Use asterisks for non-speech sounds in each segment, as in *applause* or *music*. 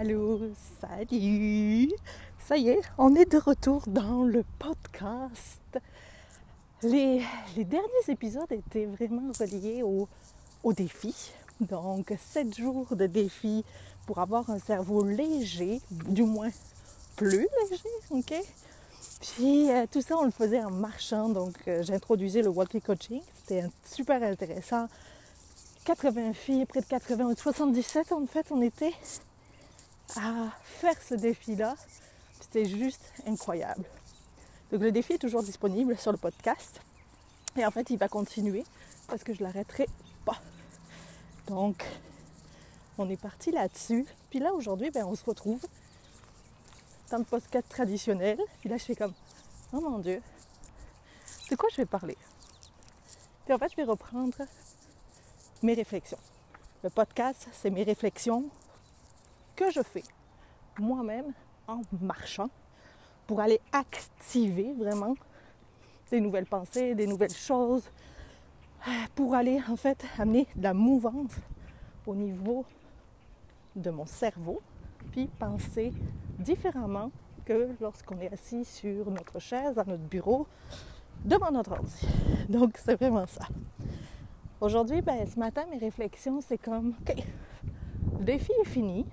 allô, salut Ça y est, on est de retour dans le podcast. Les, derniers épisodes étaient vraiment reliés au, au défi. Donc, 7 jours de défi pour avoir un cerveau léger, du moins plus léger, ok? Puis euh, tout ça, on le faisait en marchant. Donc, euh, j'introduisais le walkie coaching. C'était super intéressant. 80 filles, près de 80, 77 en fait, on était à faire ce défi-là. C'était juste incroyable. Donc le défi est toujours disponible sur le podcast. Et en fait, il va continuer parce que je l'arrêterai pas. Donc, on est parti là-dessus. Puis là, aujourd'hui, ben, on se retrouve dans le podcast traditionnel. Puis là, je fais comme, oh mon Dieu, de quoi je vais parler? Puis en fait, je vais reprendre mes réflexions. Le podcast, c'est mes réflexions que je fais moi-même en marchant pour aller activer vraiment des nouvelles pensées, des nouvelles choses, pour aller en fait amener de la mouvance au niveau de mon cerveau, puis penser différemment que lorsqu'on est assis sur notre chaise, à notre bureau, devant notre ordi. Donc c'est vraiment ça. Aujourd'hui, ben, ce matin, mes réflexions, c'est comme, OK, le défi est fini.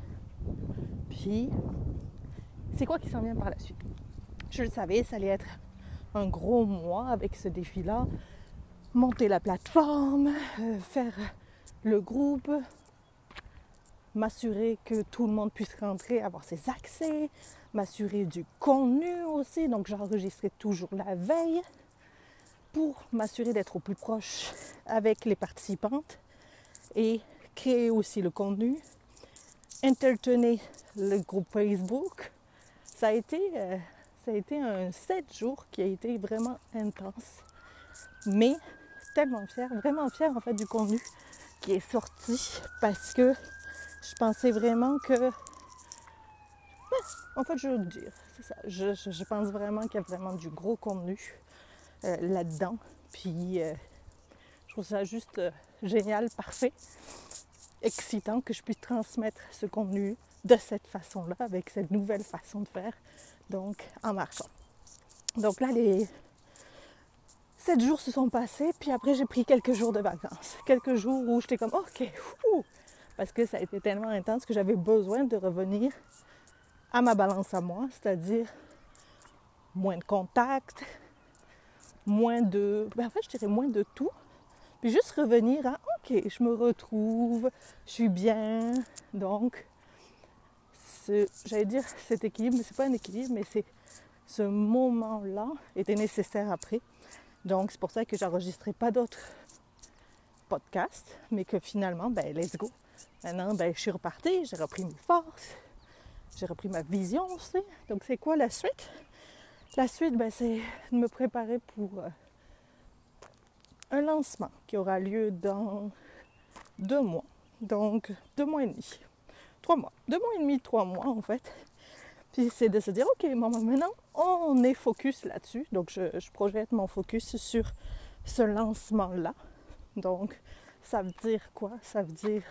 C'est quoi qui s'en vient par la suite? Je le savais, ça allait être un gros mois avec ce défi-là. Monter la plateforme, euh, faire le groupe, m'assurer que tout le monde puisse rentrer, avoir ses accès, m'assurer du contenu aussi. Donc, j'enregistrais toujours la veille pour m'assurer d'être au plus proche avec les participantes et créer aussi le contenu, entertainer le groupe Facebook. Ça a été, euh, ça a été un 7 jours qui a été vraiment intense, mais tellement fière, vraiment fière en fait du contenu qui est sorti parce que je pensais vraiment que. Ben, en fait, je veux le dire, c'est ça. Je, je, pense vraiment qu'il y a vraiment du gros contenu euh, là-dedans. Puis euh, je trouve ça juste génial, parfait excitant que je puisse transmettre ce contenu de cette façon-là, avec cette nouvelle façon de faire, donc en marchant. Donc là, les sept jours se sont passés, puis après j'ai pris quelques jours de vacances. Quelques jours où j'étais comme, ok, parce que ça a été tellement intense que j'avais besoin de revenir à ma balance à moi, c'est-à-dire moins de contact, moins de, ben en fait je dirais moins de tout, puis juste revenir à OK, je me retrouve, je suis bien. Donc, j'allais dire cet équilibre, mais c'est pas un équilibre, mais c'est ce moment-là était nécessaire après. Donc, c'est pour ça que j'enregistrais pas d'autres podcasts, mais que finalement, ben, let's go. Maintenant, ben, je suis repartie, j'ai repris mes forces, j'ai repris ma vision aussi. Donc, c'est quoi la suite? La suite, ben, c'est de me préparer pour euh, un lancement qui aura lieu dans deux mois. Donc deux mois et demi. Trois mois. Deux mois et demi, trois mois en fait. Puis c'est de se dire, ok, maintenant on est focus là-dessus. Donc je, je, projette mon focus sur ce lancement-là. Donc ça veut dire quoi? Ça veut dire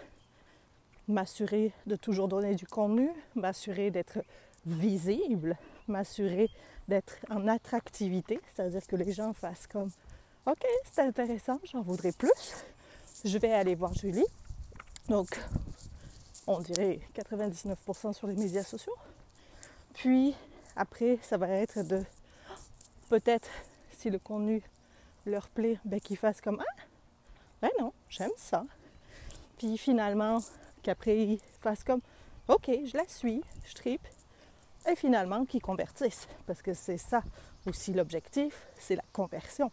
m'assurer de toujours donner du contenu, m'assurer d'être visible, m'assurer d'être en attractivité, c'est-à-dire que les gens fassent comme OK, c'est intéressant, j'en voudrais plus. Je vais aller voir Julie. Donc, on dirait 99% sur les médias sociaux. Puis, après, ça va être de peut-être, si le contenu leur plaît, ben, qu'ils fassent comme Ah, ben non, j'aime ça. Puis finalement, qu'après, ils fassent comme OK, je la suis, je tripe. Et finalement, qu'ils convertissent. Parce que c'est ça aussi l'objectif, c'est la conversion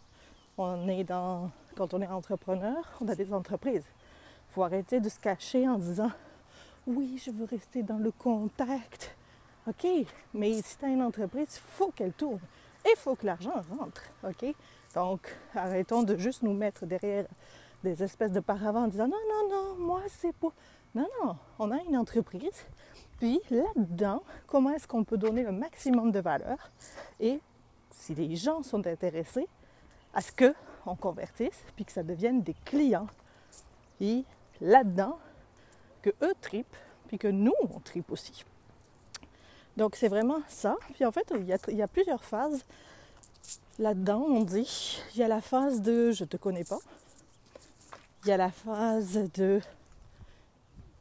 on est dans, quand on est entrepreneur, on a des entreprises. Il faut arrêter de se cacher en disant oui, je veux rester dans le contact. OK, mais si tu as une entreprise, il faut qu'elle tourne. Et il faut que l'argent rentre. OK? Donc, arrêtons de juste nous mettre derrière des espèces de paravents en disant non, non, non, moi, c'est pas. Non, non, on a une entreprise. Puis là-dedans, comment est-ce qu'on peut donner le maximum de valeur? Et si les gens sont intéressés, à ce qu'on convertisse, puis que ça devienne des clients. Et là-dedans, que eux tripent, puis que nous, on tripe aussi. Donc c'est vraiment ça. Puis en fait, il y a, plusieurs phases là-dedans, on dit. Il y a la phase de je te connais pas. Il y a la phase de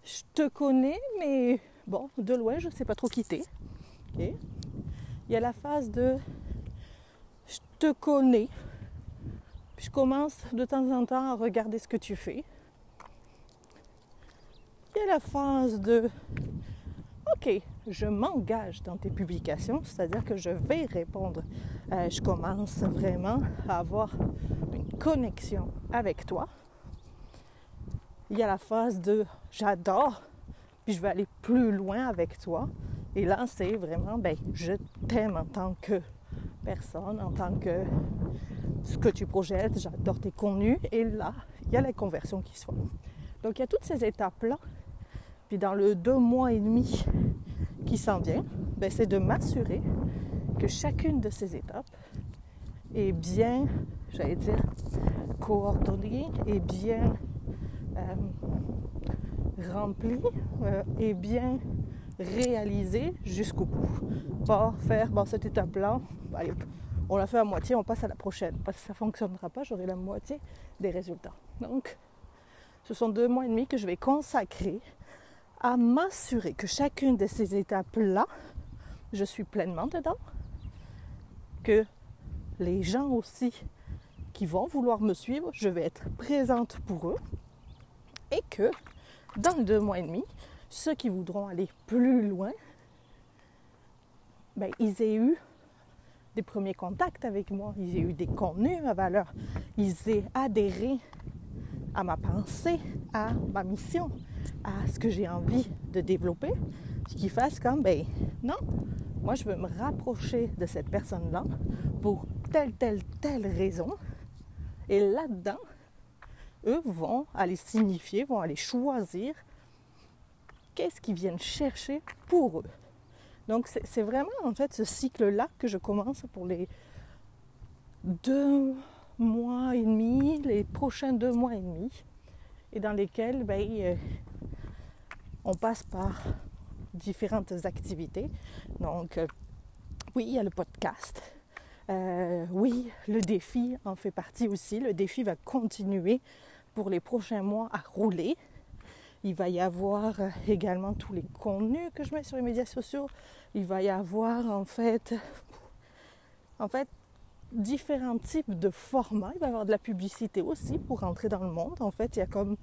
je te connais, mais bon, de loin, je ne sais pas trop quitter. Il y a la phase de je te connais, je commence de temps en temps à regarder ce que tu fais. Il y a la phase de OK, je m'engage dans tes publications, c'est-à-dire que je vais répondre. Euh, je commence vraiment à avoir une connexion avec toi. Il y a la phase de j'adore, puis je vais aller plus loin avec toi. Et là, c'est vraiment, ben, je t'aime en tant que personne, en tant que ce que tu projettes, j'adore tes contenus. Et là, il y a la conversion qui se fait. Donc, il y a toutes ces étapes-là. Puis dans le deux mois et demi qui s'en vient, ben, c'est de m'assurer que chacune de ces étapes est bien, j'allais dire, coordonnée et bien euh, remplie euh, et bien réalisée jusqu'au bout. Pas faire, cette étape-là, on l'a fait à moitié, on passe à la prochaine. Parce que ça ne fonctionnera pas, j'aurai la moitié des résultats. Donc, ce sont deux mois et demi que je vais consacrer à m'assurer que chacune de ces étapes-là, je suis pleinement dedans, que les gens aussi qui vont vouloir me suivre, je vais être présente pour eux et que dans deux mois et demi, ceux qui voudront aller plus loin, ben, ils aient eu des premiers contacts avec moi, ils aient eu des contenus à valeur, ils aient adhéré à ma pensée, à ma mission, à ce que j'ai envie de développer, ce qui fasse comme, ben non, moi je veux me rapprocher de cette personne-là pour telle, telle, telle raison. Et là-dedans, eux vont aller signifier, vont aller choisir qu'est-ce qu'ils viennent chercher pour eux. Donc c'est vraiment en fait ce cycle-là que je commence pour les deux mois et demi, les prochains deux mois et demi, et dans lesquels ben, on passe par différentes activités. Donc euh, oui, il y a le podcast. Euh, oui, le défi en fait partie aussi. Le défi va continuer pour les prochains mois à rouler. Il va y avoir également tous les contenus que je mets sur les médias sociaux. Il va y avoir en fait, en fait différents types de formats. Il va y avoir de la publicité aussi pour rentrer dans le monde. En fait, il y a comme,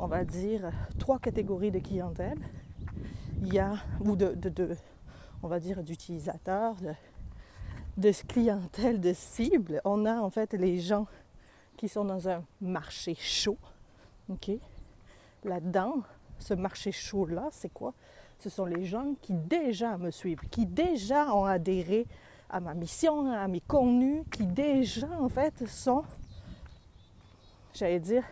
on va dire, trois catégories de clientèle. Il y a, ou de, de, on va dire, d'utilisateurs, de, de clientèle, de cible. On a en fait les gens qui sont dans un marché chaud. OK? Là-dedans, ce marché chaud-là, c'est quoi? Ce sont les gens qui déjà me suivent, qui déjà ont adhéré à ma mission, à mes contenus, qui déjà en fait sont, j'allais dire,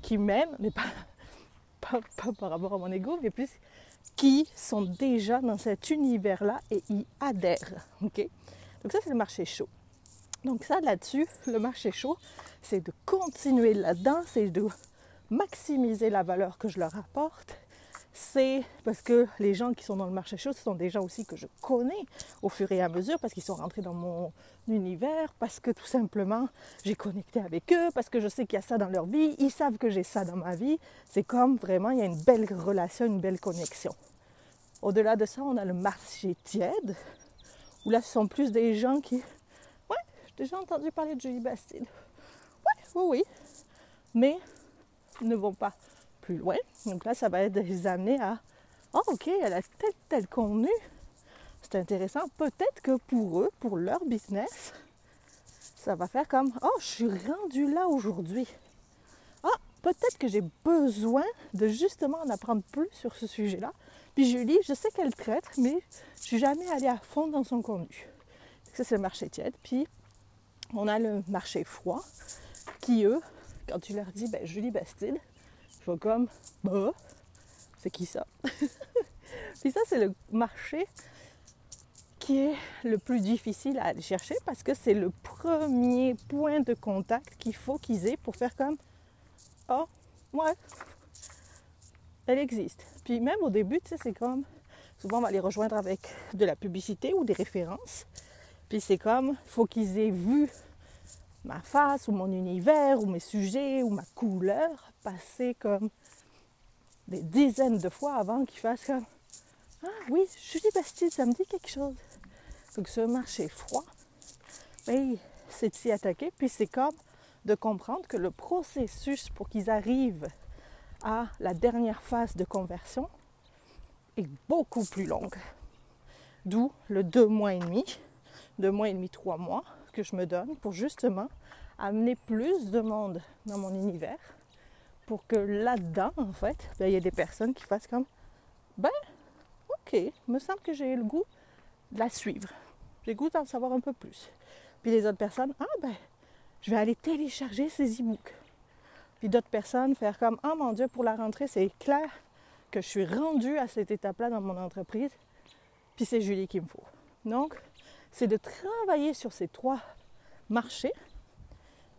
qui m'aiment, mais *laughs* pas, par rapport à mon ego, mais plus qui sont déjà dans cet univers-là et y adhèrent. OK? Donc ça, c'est le marché chaud. Donc ça, là-dessus, le marché chaud, c'est de continuer là-dedans, c'est de maximiser la valeur que je leur apporte, c'est parce que les gens qui sont dans le marché chaud, ce sont des gens aussi que je connais au fur et à mesure, parce qu'ils sont rentrés dans mon univers, parce que tout simplement j'ai connecté avec eux, parce que je sais qu'il y a ça dans leur vie, ils savent que j'ai ça dans ma vie. C'est comme vraiment, il y a une belle relation, une belle connexion. Au-delà de ça, on a le marché tiède, où là, ce sont plus des gens qui... Ouais, j'ai déjà entendu parler de Julie Bastide. Ouais, oui, oui. Mais ne vont pas plus loin. Donc là, ça va être les amener à oh, ok, elle a tel tel contenu. C'est intéressant. Peut-être que pour eux, pour leur business, ça va faire comme Oh, je suis rendu là aujourd'hui. Ah, peut-être que j'ai besoin de justement en apprendre plus sur ce sujet-là. Puis Julie, je sais qu'elle traite, mais je suis jamais allée à fond dans son contenu. Ça, c'est le marché tiède. Puis on a le marché froid, qui eux quand tu leur dis ben, Julie Bastide, il faut comme bah, c'est qui ça? *laughs* Puis ça, c'est le marché qui est le plus difficile à aller chercher parce que c'est le premier point de contact qu'il faut qu'ils aient pour faire comme Oh, ouais, elle existe. Puis même au début, tu sais, c'est comme souvent on va les rejoindre avec de la publicité ou des références. Puis c'est comme, il faut qu'ils aient vu ma face ou mon univers ou mes sujets ou ma couleur passer comme des dizaines de fois avant qu'ils fassent comme Ah oui, Julie Bastille, ça me dit quelque chose. Donc ce marché froid, ben, c'est de s'y attaquer. Puis c'est comme de comprendre que le processus pour qu'ils arrivent à la dernière phase de conversion est beaucoup plus longue. D'où le deux mois et demi, deux mois et demi, trois mois que je me donne pour justement amener plus de monde dans mon univers pour que là-dedans, en fait, ben, il y ait des personnes qui fassent comme Ben, ok, me semble que j'ai le goût de la suivre. J'ai goût d'en savoir un peu plus. Puis les autres personnes, ah ben, je vais aller télécharger ces e-books. Puis d'autres personnes faire comme, oh mon Dieu, pour la rentrée, c'est clair que je suis rendue à cette étape-là dans mon entreprise. Puis c'est Julie qu'il me faut. Donc, c'est de travailler sur ces trois marchés,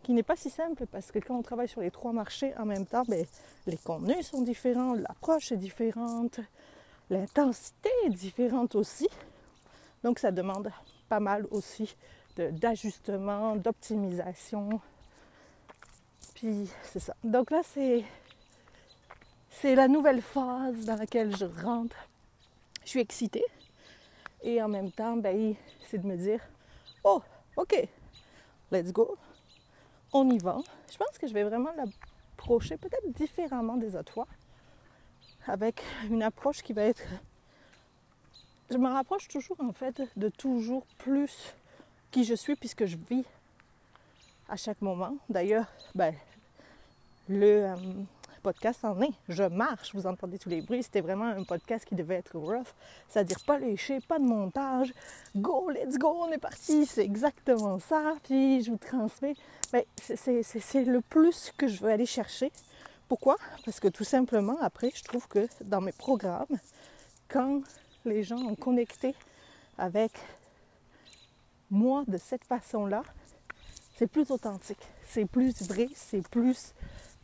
qui n'est pas si simple parce que quand on travaille sur les trois marchés en même temps, ben, les contenus sont différents, l'approche est différente, l'intensité est différente aussi. Donc ça demande pas mal aussi d'ajustement, d'optimisation. Puis c'est ça. Donc là, c'est, c'est la nouvelle phase dans laquelle je rentre. Je suis excitée. Et en même temps, ben, c'est de me dire, oh, ok, let's go. On y va. Je pense que je vais vraiment l'approcher peut-être différemment des autres fois. Avec une approche qui va être... Je me rapproche toujours en fait de toujours plus qui je suis puisque je vis à chaque moment. D'ailleurs, ben, le euh, podcast en est. Je marche, vous entendez tous les bruits. C'était vraiment un podcast qui devait être rough, c'est-à-dire pas léché, pas de montage. Go, let's go, on est parti. C'est exactement ça. Puis je vous transmets. Ben, c'est le plus que je veux aller chercher. Pourquoi? Parce que tout simplement, après, je trouve que dans mes programmes, quand les gens ont connecté avec moi de cette façon-là, c'est plus authentique, c'est plus vrai, c'est plus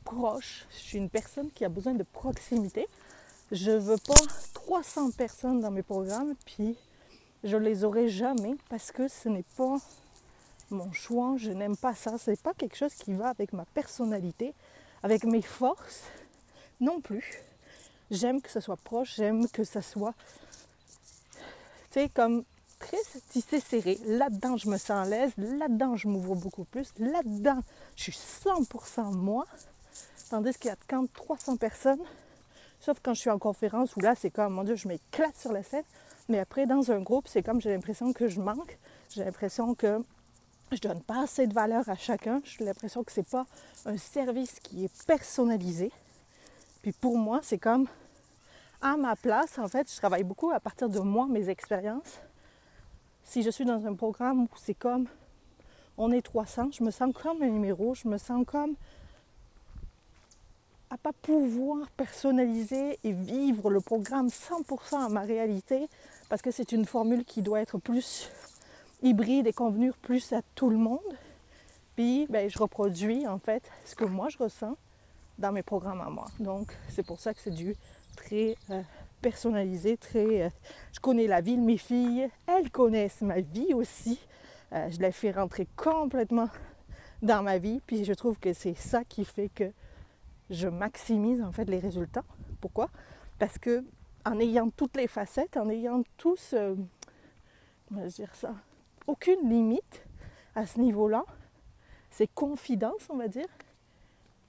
proche. Je suis une personne qui a besoin de proximité. Je ne veux pas 300 personnes dans mes programmes, puis je les aurai jamais parce que ce n'est pas mon choix. Je n'aime pas ça. Ce n'est pas quelque chose qui va avec ma personnalité, avec mes forces non plus. J'aime que ce soit proche, j'aime que ce soit, tu sais, comme très tissé serré. Là-dedans, je me sens à l'aise. Là-dedans, je m'ouvre beaucoup plus. Là-dedans, je suis 100% moi. Tandis qu'il y a quand 300 personnes, sauf quand je suis en conférence où là, c'est comme, mon Dieu, je m'éclate sur la scène. Mais après, dans un groupe, c'est comme j'ai l'impression que je manque. J'ai l'impression que je donne pas assez de valeur à chacun. J'ai l'impression que c'est pas un service qui est personnalisé. Puis pour moi, c'est comme à ma place, en fait, je travaille beaucoup à partir de moi, mes expériences si je suis dans un programme où c'est comme on est 300, je me sens comme un numéro, je me sens comme à pas pouvoir personnaliser et vivre le programme 100% à ma réalité parce que c'est une formule qui doit être plus hybride et convenir plus à tout le monde. Puis ben, je reproduis en fait ce que moi je ressens dans mes programmes à moi. Donc c'est pour ça que c'est du très euh, personnalisé, très. Euh, je connais la vie de mes filles, elles connaissent ma vie aussi. Euh, je les fais rentrer complètement dans ma vie, puis je trouve que c'est ça qui fait que je maximise en fait les résultats. Pourquoi? Parce que en ayant toutes les facettes, en ayant tous, comment dire ça, aucune limite à ce niveau-là, c'est confidence, on va dire,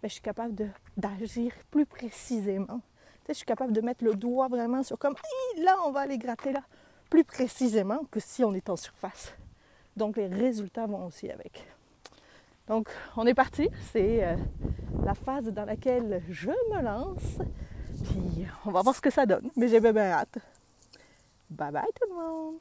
ben, je suis capable d'agir plus précisément je suis capable de mettre le doigt vraiment sur comme là, on va aller gratter là, plus précisément que si on est en surface. Donc les résultats vont aussi avec. Donc on est parti, c'est euh, la phase dans laquelle je me lance. Puis on va voir ce que ça donne. Mais j'ai bien hâte. Bye bye tout le monde!